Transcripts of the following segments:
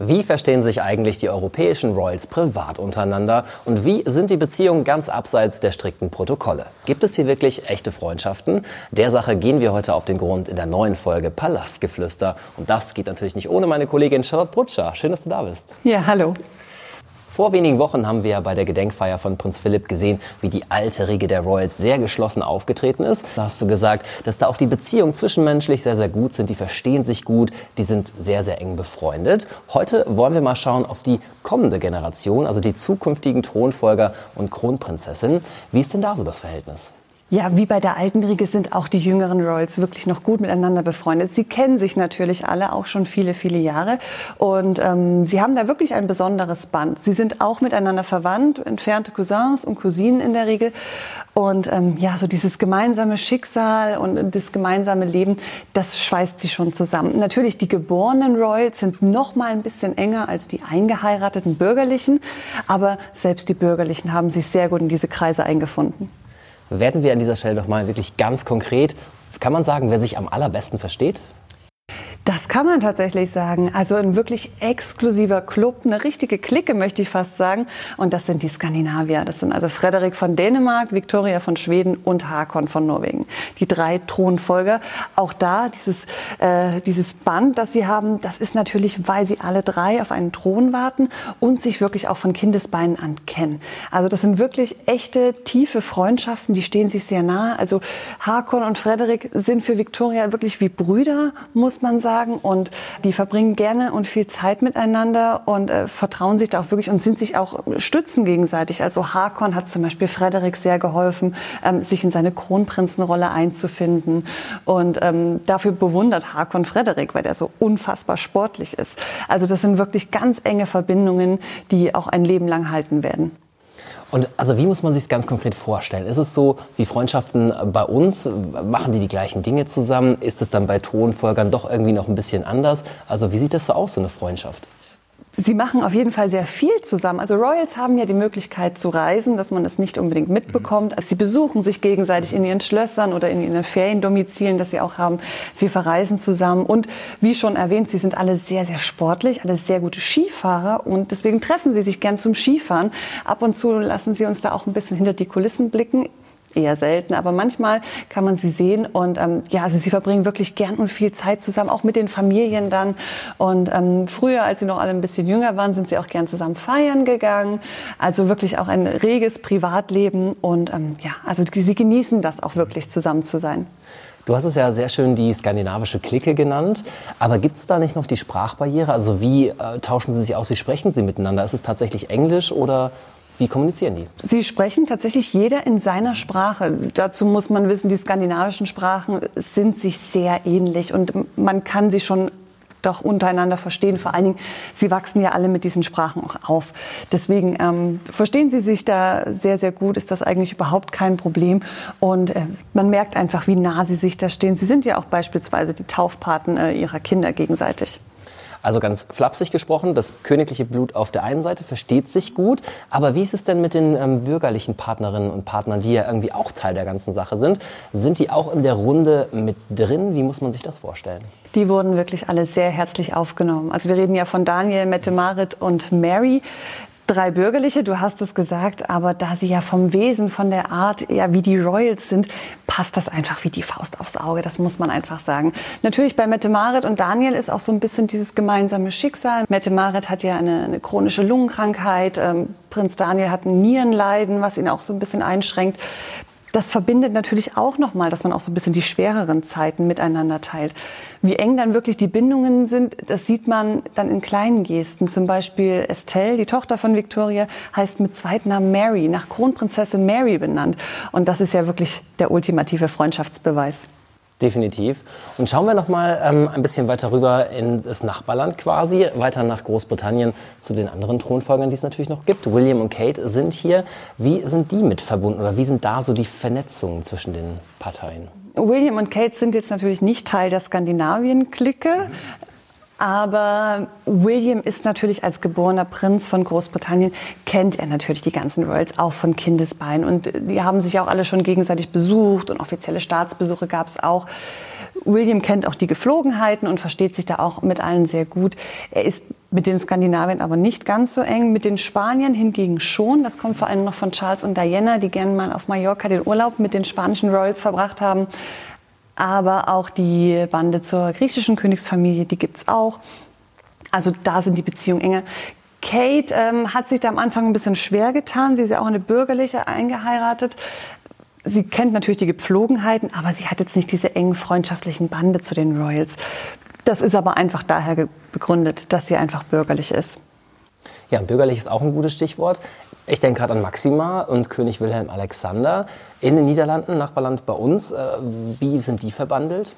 Wie verstehen sich eigentlich die europäischen Royals privat untereinander und wie sind die Beziehungen ganz abseits der strikten Protokolle? Gibt es hier wirklich echte Freundschaften? Der Sache gehen wir heute auf den Grund in der neuen Folge Palastgeflüster und das geht natürlich nicht ohne meine Kollegin Charlotte Brutscher. Schön, dass du da bist. Ja, hallo. Vor wenigen Wochen haben wir ja bei der Gedenkfeier von Prinz Philipp gesehen, wie die alte Riege der Royals sehr geschlossen aufgetreten ist. Da hast du gesagt, dass da auch die Beziehungen zwischenmenschlich sehr, sehr gut sind. Die verstehen sich gut, die sind sehr, sehr eng befreundet. Heute wollen wir mal schauen auf die kommende Generation, also die zukünftigen Thronfolger und Kronprinzessinnen. Wie ist denn da so das Verhältnis? Ja, wie bei der alten Riege sind auch die jüngeren Royals wirklich noch gut miteinander befreundet. Sie kennen sich natürlich alle auch schon viele, viele Jahre und ähm, sie haben da wirklich ein besonderes Band. Sie sind auch miteinander verwandt, entfernte Cousins und Cousinen in der Regel. Und ähm, ja, so dieses gemeinsame Schicksal und das gemeinsame Leben, das schweißt sie schon zusammen. Natürlich, die geborenen Royals sind noch mal ein bisschen enger als die eingeheirateten Bürgerlichen, aber selbst die Bürgerlichen haben sich sehr gut in diese Kreise eingefunden werden wir an dieser Stelle doch mal wirklich ganz konkret. Kann man sagen, wer sich am allerbesten versteht? Das kann man tatsächlich sagen. Also ein wirklich exklusiver Club, eine richtige Clique möchte ich fast sagen. Und das sind die Skandinavier. Das sind also Frederik von Dänemark, Victoria von Schweden und Hakon von Norwegen. Die drei Thronfolger. Auch da dieses, äh, dieses Band, das sie haben, das ist natürlich, weil sie alle drei auf einen Thron warten und sich wirklich auch von Kindesbeinen an kennen. Also das sind wirklich echte, tiefe Freundschaften, die stehen sich sehr nahe. Also Hakon und Frederik sind für Victoria wirklich wie Brüder, muss man sagen sagen. Und die verbringen gerne und viel Zeit miteinander und äh, vertrauen sich da auch wirklich und sind sich auch stützen gegenseitig. Also Hakon hat zum Beispiel Frederik sehr geholfen, ähm, sich in seine Kronprinzenrolle einzufinden. Und ähm, dafür bewundert Hakon Frederik, weil der so unfassbar sportlich ist. Also das sind wirklich ganz enge Verbindungen, die auch ein Leben lang halten werden. Und also wie muss man sich es ganz konkret vorstellen? Ist es so wie Freundschaften bei uns? Machen die die gleichen Dinge zusammen? Ist es dann bei Tonfolgern doch irgendwie noch ein bisschen anders? Also wie sieht das so aus, so eine Freundschaft? Sie machen auf jeden Fall sehr viel zusammen. Also Royals haben ja die Möglichkeit zu reisen, dass man es nicht unbedingt mitbekommt. Mhm. Also sie besuchen sich gegenseitig in ihren Schlössern oder in ihren Feriendomizilen, das sie auch haben. Sie verreisen zusammen. Und wie schon erwähnt, sie sind alle sehr, sehr sportlich, alle sehr gute Skifahrer. Und deswegen treffen sie sich gern zum Skifahren. Ab und zu lassen sie uns da auch ein bisschen hinter die Kulissen blicken eher selten, aber manchmal kann man sie sehen und ähm, ja, also sie verbringen wirklich gern und viel Zeit zusammen, auch mit den Familien dann. Und ähm, früher, als sie noch alle ein bisschen jünger waren, sind sie auch gern zusammen feiern gegangen. Also wirklich auch ein reges Privatleben und ähm, ja, also sie genießen das auch wirklich zusammen zu sein. Du hast es ja sehr schön die skandinavische Clique genannt. Aber gibt es da nicht noch die Sprachbarriere? Also wie äh, tauschen sie sich aus? Wie sprechen sie miteinander? Ist es tatsächlich Englisch oder wie kommunizieren die? Sie sprechen tatsächlich jeder in seiner Sprache. Dazu muss man wissen, die skandinavischen Sprachen sind sich sehr ähnlich und man kann sie schon doch untereinander verstehen. Vor allen Dingen, sie wachsen ja alle mit diesen Sprachen auch auf. Deswegen ähm, verstehen sie sich da sehr, sehr gut, ist das eigentlich überhaupt kein Problem. Und äh, man merkt einfach, wie nah sie sich da stehen. Sie sind ja auch beispielsweise die Taufpaten äh, ihrer Kinder gegenseitig. Also ganz flapsig gesprochen, das königliche Blut auf der einen Seite versteht sich gut, aber wie ist es denn mit den ähm, bürgerlichen Partnerinnen und Partnern, die ja irgendwie auch Teil der ganzen Sache sind? Sind die auch in der Runde mit drin? Wie muss man sich das vorstellen? Die wurden wirklich alle sehr herzlich aufgenommen. Also wir reden ja von Daniel, Mette Marit und Mary drei Bürgerliche, du hast es gesagt, aber da sie ja vom Wesen, von der Art, ja, wie die Royals sind, passt das einfach wie die Faust aufs Auge, das muss man einfach sagen. Natürlich bei Mette Marit und Daniel ist auch so ein bisschen dieses gemeinsame Schicksal. Mette Marit hat ja eine, eine chronische Lungenkrankheit, ähm, Prinz Daniel hat ein Nierenleiden, was ihn auch so ein bisschen einschränkt das verbindet natürlich auch nochmal, dass man auch so ein bisschen die schwereren Zeiten miteinander teilt. Wie eng dann wirklich die Bindungen sind, das sieht man dann in kleinen Gesten. Zum Beispiel Estelle, die Tochter von Victoria, heißt mit Zweitnamen Mary, nach Kronprinzessin Mary benannt. Und das ist ja wirklich der ultimative Freundschaftsbeweis. Definitiv. Und schauen wir noch mal ähm, ein bisschen weiter rüber in das Nachbarland quasi, weiter nach Großbritannien zu den anderen Thronfolgern, die es natürlich noch gibt. William und Kate sind hier. Wie sind die mit verbunden oder wie sind da so die Vernetzungen zwischen den Parteien? William und Kate sind jetzt natürlich nicht Teil der Skandinavien-Clique. Aber William ist natürlich als geborener Prinz von Großbritannien, kennt er natürlich die ganzen Royals auch von Kindesbeinen. Und die haben sich auch alle schon gegenseitig besucht und offizielle Staatsbesuche gab es auch. William kennt auch die Geflogenheiten und versteht sich da auch mit allen sehr gut. Er ist Mit den Skandinaviern aber nicht ganz so eng, mit den Spaniern hingegen schon. Das kommt vor allem noch von Charles und Diana, die gerne mal auf Mallorca den Urlaub mit den spanischen Royals verbracht haben. Aber auch die Bande zur griechischen Königsfamilie, die gibt's auch. Also da sind die Beziehungen enger. Kate ähm, hat sich da am Anfang ein bisschen schwer getan. Sie ist ja auch eine bürgerliche eingeheiratet. Sie kennt natürlich die Gepflogenheiten, aber sie hat jetzt nicht diese engen freundschaftlichen Bande zu den Royals. Das ist aber einfach daher begründet, dass sie einfach bürgerlich ist. Ja, bürgerlich ist auch ein gutes Stichwort. Ich denke gerade an Maxima und König Wilhelm Alexander in den Niederlanden, Nachbarland bei uns. Äh, wie sind die verbandelt?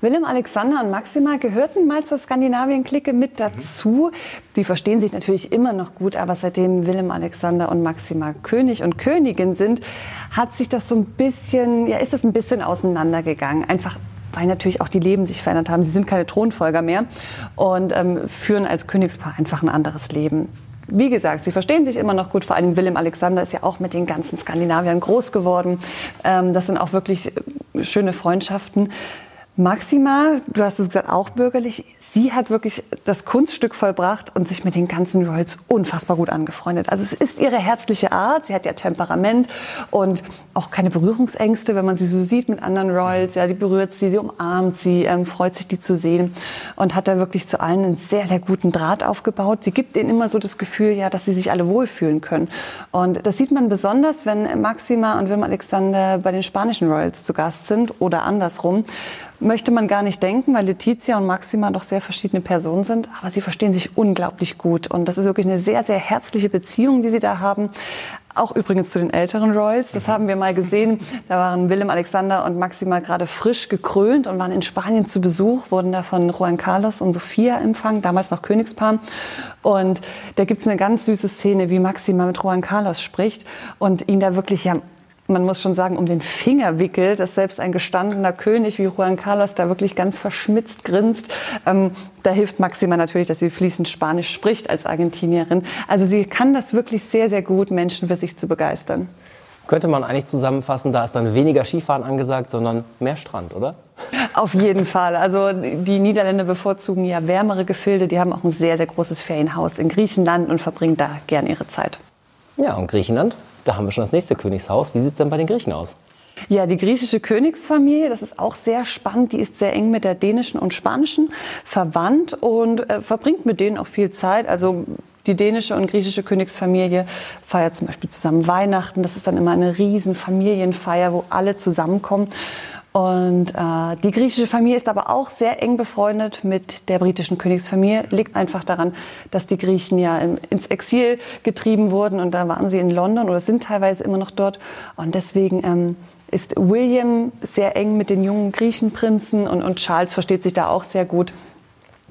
Willem Alexander und Maxima gehörten mal zur Skandinavien-Clique mit dazu. Die verstehen sich natürlich immer noch gut, aber seitdem Willem Alexander und Maxima König und Königin sind, hat sich das so ein bisschen, ja, ist das ein bisschen auseinandergegangen. Einfach weil natürlich auch die Leben sich verändert haben. Sie sind keine Thronfolger mehr und ähm, führen als Königspaar einfach ein anderes Leben. Wie gesagt, sie verstehen sich immer noch gut. Vor allem Willem Alexander ist ja auch mit den ganzen Skandinaviern groß geworden. Ähm, das sind auch wirklich äh, schöne Freundschaften. Maxima, du hast es gesagt, auch bürgerlich. Sie hat wirklich das Kunststück vollbracht und sich mit den ganzen Royals unfassbar gut angefreundet. Also es ist ihre herzliche Art. Sie hat ja Temperament und auch keine Berührungsängste, wenn man sie so sieht mit anderen Royals. Ja, die berührt sie, sie umarmt sie, ähm, freut sich, die zu sehen und hat da wirklich zu allen einen sehr, sehr guten Draht aufgebaut. Sie gibt ihnen immer so das Gefühl, ja, dass sie sich alle wohlfühlen können. Und das sieht man besonders, wenn Maxima und Wilm Alexander bei den spanischen Royals zu Gast sind oder andersrum möchte man gar nicht denken, weil Letizia und Maxima doch sehr verschiedene Personen sind, aber sie verstehen sich unglaublich gut. Und das ist wirklich eine sehr, sehr herzliche Beziehung, die sie da haben. Auch übrigens zu den älteren Royals. Das haben wir mal gesehen. Da waren Willem Alexander und Maxima gerade frisch gekrönt und waren in Spanien zu Besuch, wurden da von Juan Carlos und Sofia empfangen, damals noch Königspaar. Und da gibt's eine ganz süße Szene, wie Maxima mit Juan Carlos spricht und ihn da wirklich ja man muss schon sagen, um den Finger wickelt, dass selbst ein gestandener König wie Juan Carlos da wirklich ganz verschmitzt grinst. Ähm, da hilft Maxima natürlich, dass sie fließend Spanisch spricht als Argentinierin. Also sie kann das wirklich sehr, sehr gut, Menschen für sich zu begeistern. Könnte man eigentlich zusammenfassen, da ist dann weniger Skifahren angesagt, sondern mehr Strand, oder? Auf jeden Fall. Also die Niederländer bevorzugen ja wärmere Gefilde. Die haben auch ein sehr, sehr großes Ferienhaus in Griechenland und verbringen da gern ihre Zeit. Ja, und Griechenland da haben wir schon das nächste Königshaus. Wie sieht es denn bei den Griechen aus? Ja, die griechische Königsfamilie, das ist auch sehr spannend. Die ist sehr eng mit der dänischen und spanischen verwandt und äh, verbringt mit denen auch viel Zeit. Also die dänische und griechische Königsfamilie feiert zum Beispiel zusammen Weihnachten. Das ist dann immer eine riesen Familienfeier, wo alle zusammenkommen. Und äh, die griechische Familie ist aber auch sehr eng befreundet mit der britischen Königsfamilie. Liegt einfach daran, dass die Griechen ja im, ins Exil getrieben wurden und da waren sie in London oder sind teilweise immer noch dort. Und deswegen ähm, ist William sehr eng mit den jungen Griechenprinzen und, und Charles versteht sich da auch sehr gut.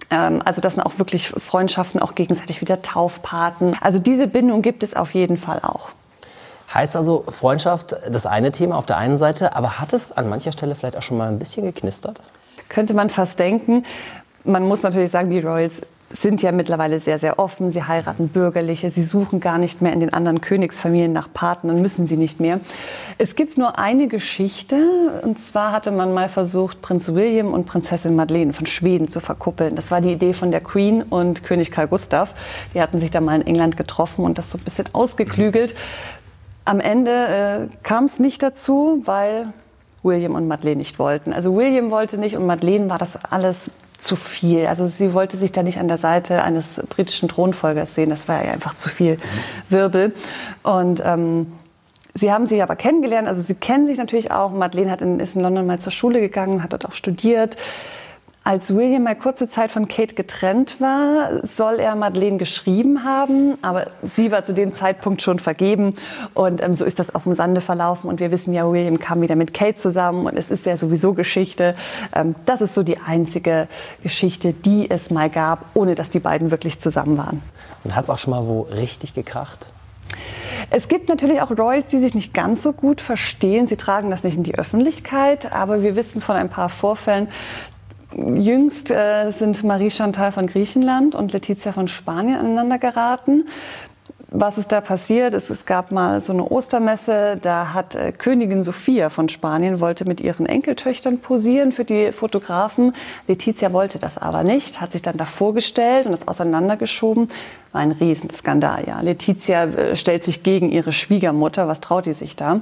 Ähm, also das sind auch wirklich Freundschaften, auch gegenseitig wieder Taufpaten. Also diese Bindung gibt es auf jeden Fall auch. Heißt also Freundschaft das eine Thema auf der einen Seite, aber hat es an mancher Stelle vielleicht auch schon mal ein bisschen geknistert? Könnte man fast denken. Man muss natürlich sagen, die Royals sind ja mittlerweile sehr, sehr offen. Sie heiraten Bürgerliche. Sie suchen gar nicht mehr in den anderen Königsfamilien nach Partnern, müssen sie nicht mehr. Es gibt nur eine Geschichte. Und zwar hatte man mal versucht, Prinz William und Prinzessin Madeleine von Schweden zu verkuppeln. Das war die Idee von der Queen und König Karl Gustav. Die hatten sich da mal in England getroffen und das so ein bisschen ausgeklügelt. Am Ende äh, kam es nicht dazu, weil William und Madeleine nicht wollten. Also William wollte nicht und Madeleine war das alles zu viel. Also sie wollte sich da nicht an der Seite eines britischen Thronfolgers sehen. Das war ja einfach zu viel Wirbel. Und ähm, sie haben sich aber kennengelernt. Also sie kennen sich natürlich auch. Madeleine hat in, ist in London mal zur Schule gegangen, hat dort auch studiert. Als William mal kurze Zeit von Kate getrennt war, soll er Madeleine geschrieben haben, aber sie war zu dem Zeitpunkt schon vergeben und ähm, so ist das auch im Sande verlaufen und wir wissen ja, William kam wieder mit Kate zusammen und es ist ja sowieso Geschichte. Ähm, das ist so die einzige Geschichte, die es mal gab, ohne dass die beiden wirklich zusammen waren. Und hat es auch schon mal wo richtig gekracht? Es gibt natürlich auch Royals, die sich nicht ganz so gut verstehen. Sie tragen das nicht in die Öffentlichkeit, aber wir wissen von ein paar Vorfällen, Jüngst äh, sind Marie Chantal von Griechenland und Letizia von Spanien aneinander geraten. was ist da passiert? Es, es, gab mal so eine Ostermesse, da hat äh, Königin Sophia von Spanien wollte mit ihren Enkeltöchtern posieren für die Fotografen. Letizia wollte das aber nicht, hat sich dann davor gestellt und das auseinandergeschoben. War ein Riesenskandal, ja. Letizia äh, stellt sich gegen ihre Schwiegermutter. Was traut die sich da?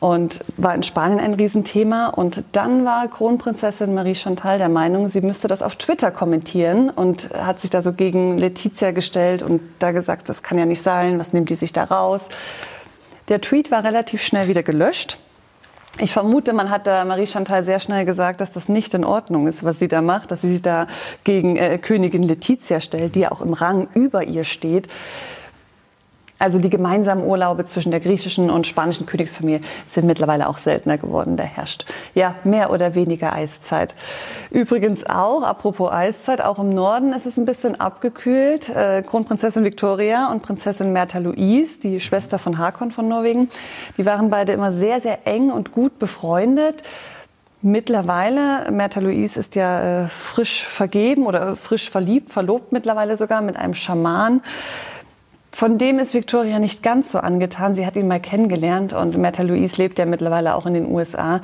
Und war in Spanien ein Riesenthema. Und dann war Kronprinzessin Marie Chantal der Meinung, sie müsste das auf Twitter kommentieren und hat sich da so gegen Letizia gestellt und da gesagt, das kann ja nicht sein, was nimmt die sich da raus? Der Tweet war relativ schnell wieder gelöscht. Ich vermute, man hat da Marie Chantal sehr schnell gesagt, dass das nicht in Ordnung ist, was sie da macht, dass sie sich da gegen äh, Königin Letizia stellt, die ja auch im Rang über ihr steht. Also die gemeinsamen Urlaube zwischen der griechischen und spanischen Königsfamilie sind mittlerweile auch seltener geworden. Da herrscht ja mehr oder weniger Eiszeit. Übrigens auch, apropos Eiszeit, auch im Norden ist es ein bisschen abgekühlt. Äh, Kronprinzessin Victoria und Prinzessin Märtha Louise, die Schwester von Hakon von Norwegen, die waren beide immer sehr, sehr eng und gut befreundet. Mittlerweile, Märtha Louise ist ja äh, frisch vergeben oder frisch verliebt, verlobt mittlerweile sogar mit einem Schaman. Von dem ist Victoria nicht ganz so angetan. Sie hat ihn mal kennengelernt und Märtha Louise lebt ja mittlerweile auch in den USA.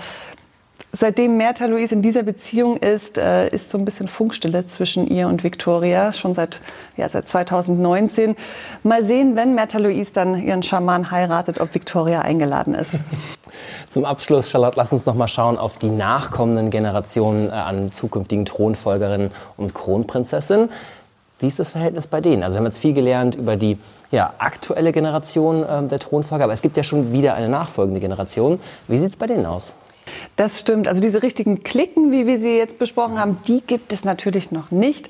Seitdem Märtha Louise in dieser Beziehung ist, äh, ist so ein bisschen Funkstille zwischen ihr und Victoria, schon seit, ja, seit 2019. Mal sehen, wenn Märtha Louise dann ihren Schaman heiratet, ob Victoria eingeladen ist. Zum Abschluss, Charlotte, lass uns noch mal schauen auf die nachkommenden Generationen äh, an zukünftigen Thronfolgerinnen und Kronprinzessinnen. Wie ist das Verhältnis bei denen? Also wir haben jetzt viel gelernt über die ja, aktuelle Generation äh, der Thronfolger, aber es gibt ja schon wieder eine nachfolgende Generation. Wie sieht es bei denen aus? Das stimmt. Also diese richtigen Klicken, wie wir sie jetzt besprochen haben, die gibt es natürlich noch nicht.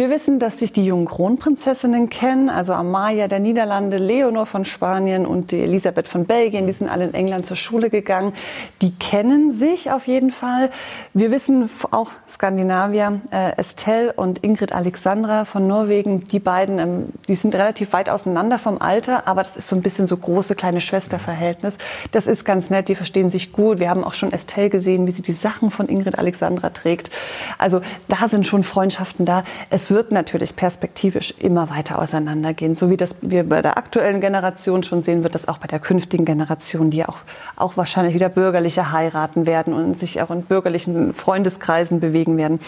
Wir wissen, dass sich die jungen Kronprinzessinnen kennen, also Amalia der Niederlande, Leonor von Spanien und die Elisabeth von Belgien, die sind alle in England zur Schule gegangen. Die kennen sich auf jeden Fall. Wir wissen auch Skandinavier, äh, Estelle und Ingrid Alexandra von Norwegen, die beiden, ähm, die sind relativ weit auseinander vom Alter, aber das ist so ein bisschen so große kleine Schwesterverhältnis. Das ist ganz nett, die verstehen sich gut. Wir haben auch schon Estelle gesehen, wie sie die Sachen von Ingrid Alexandra trägt. Also da sind schon Freundschaften da. Es wird natürlich perspektivisch immer weiter auseinandergehen. So wie das wir bei der aktuellen Generation schon sehen, wird das auch bei der künftigen Generation, die auch, auch wahrscheinlich wieder bürgerliche heiraten werden und sich auch in bürgerlichen Freundeskreisen bewegen werden,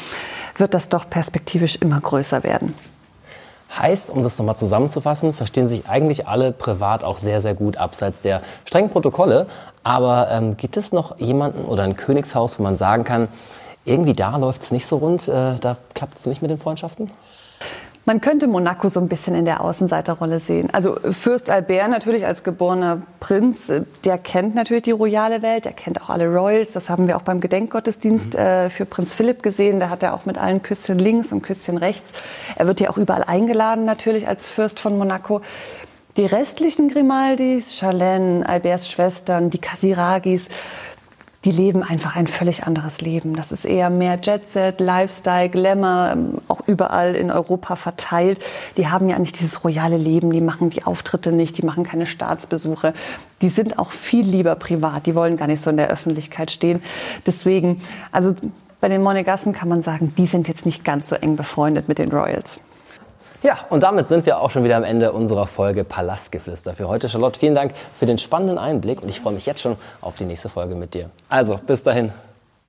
wird das doch perspektivisch immer größer werden. Heißt, um das nochmal zusammenzufassen, verstehen sich eigentlich alle privat auch sehr, sehr gut abseits der strengen Protokolle. Aber ähm, gibt es noch jemanden oder ein Königshaus, wo man sagen kann, irgendwie da läuft es nicht so rund, äh, da klappt es nicht mit den Freundschaften? Man könnte Monaco so ein bisschen in der Außenseiterrolle sehen. Also Fürst Albert natürlich als geborener Prinz, äh, der kennt natürlich die royale Welt, der kennt auch alle Royals. Das haben wir auch beim Gedenkgottesdienst mhm. äh, für Prinz Philipp gesehen. Da hat er auch mit allen Küsschen links und Küsschen rechts. Er wird ja auch überall eingeladen natürlich als Fürst von Monaco. Die restlichen Grimaldis, Charlene, Alberts Schwestern, die Casiragis, die leben einfach ein völlig anderes Leben. Das ist eher mehr Jetset, Lifestyle, Glamour, ähm, auch überall in Europa verteilt. Die haben ja nicht dieses royale Leben, die machen die Auftritte nicht, die machen keine Staatsbesuche. Die sind auch viel lieber privat, die wollen gar nicht so in der Öffentlichkeit stehen. Deswegen, also bei den Monegassen kann man sagen, die sind jetzt nicht ganz so eng befreundet mit den Royals. Ja, und damit sind wir auch schon wieder am Ende unserer Folge Palastgeflüster für heute. Charlotte, vielen Dank für den spannenden Einblick und ich freue mich jetzt schon auf die nächste Folge mit dir. Also, bis dahin.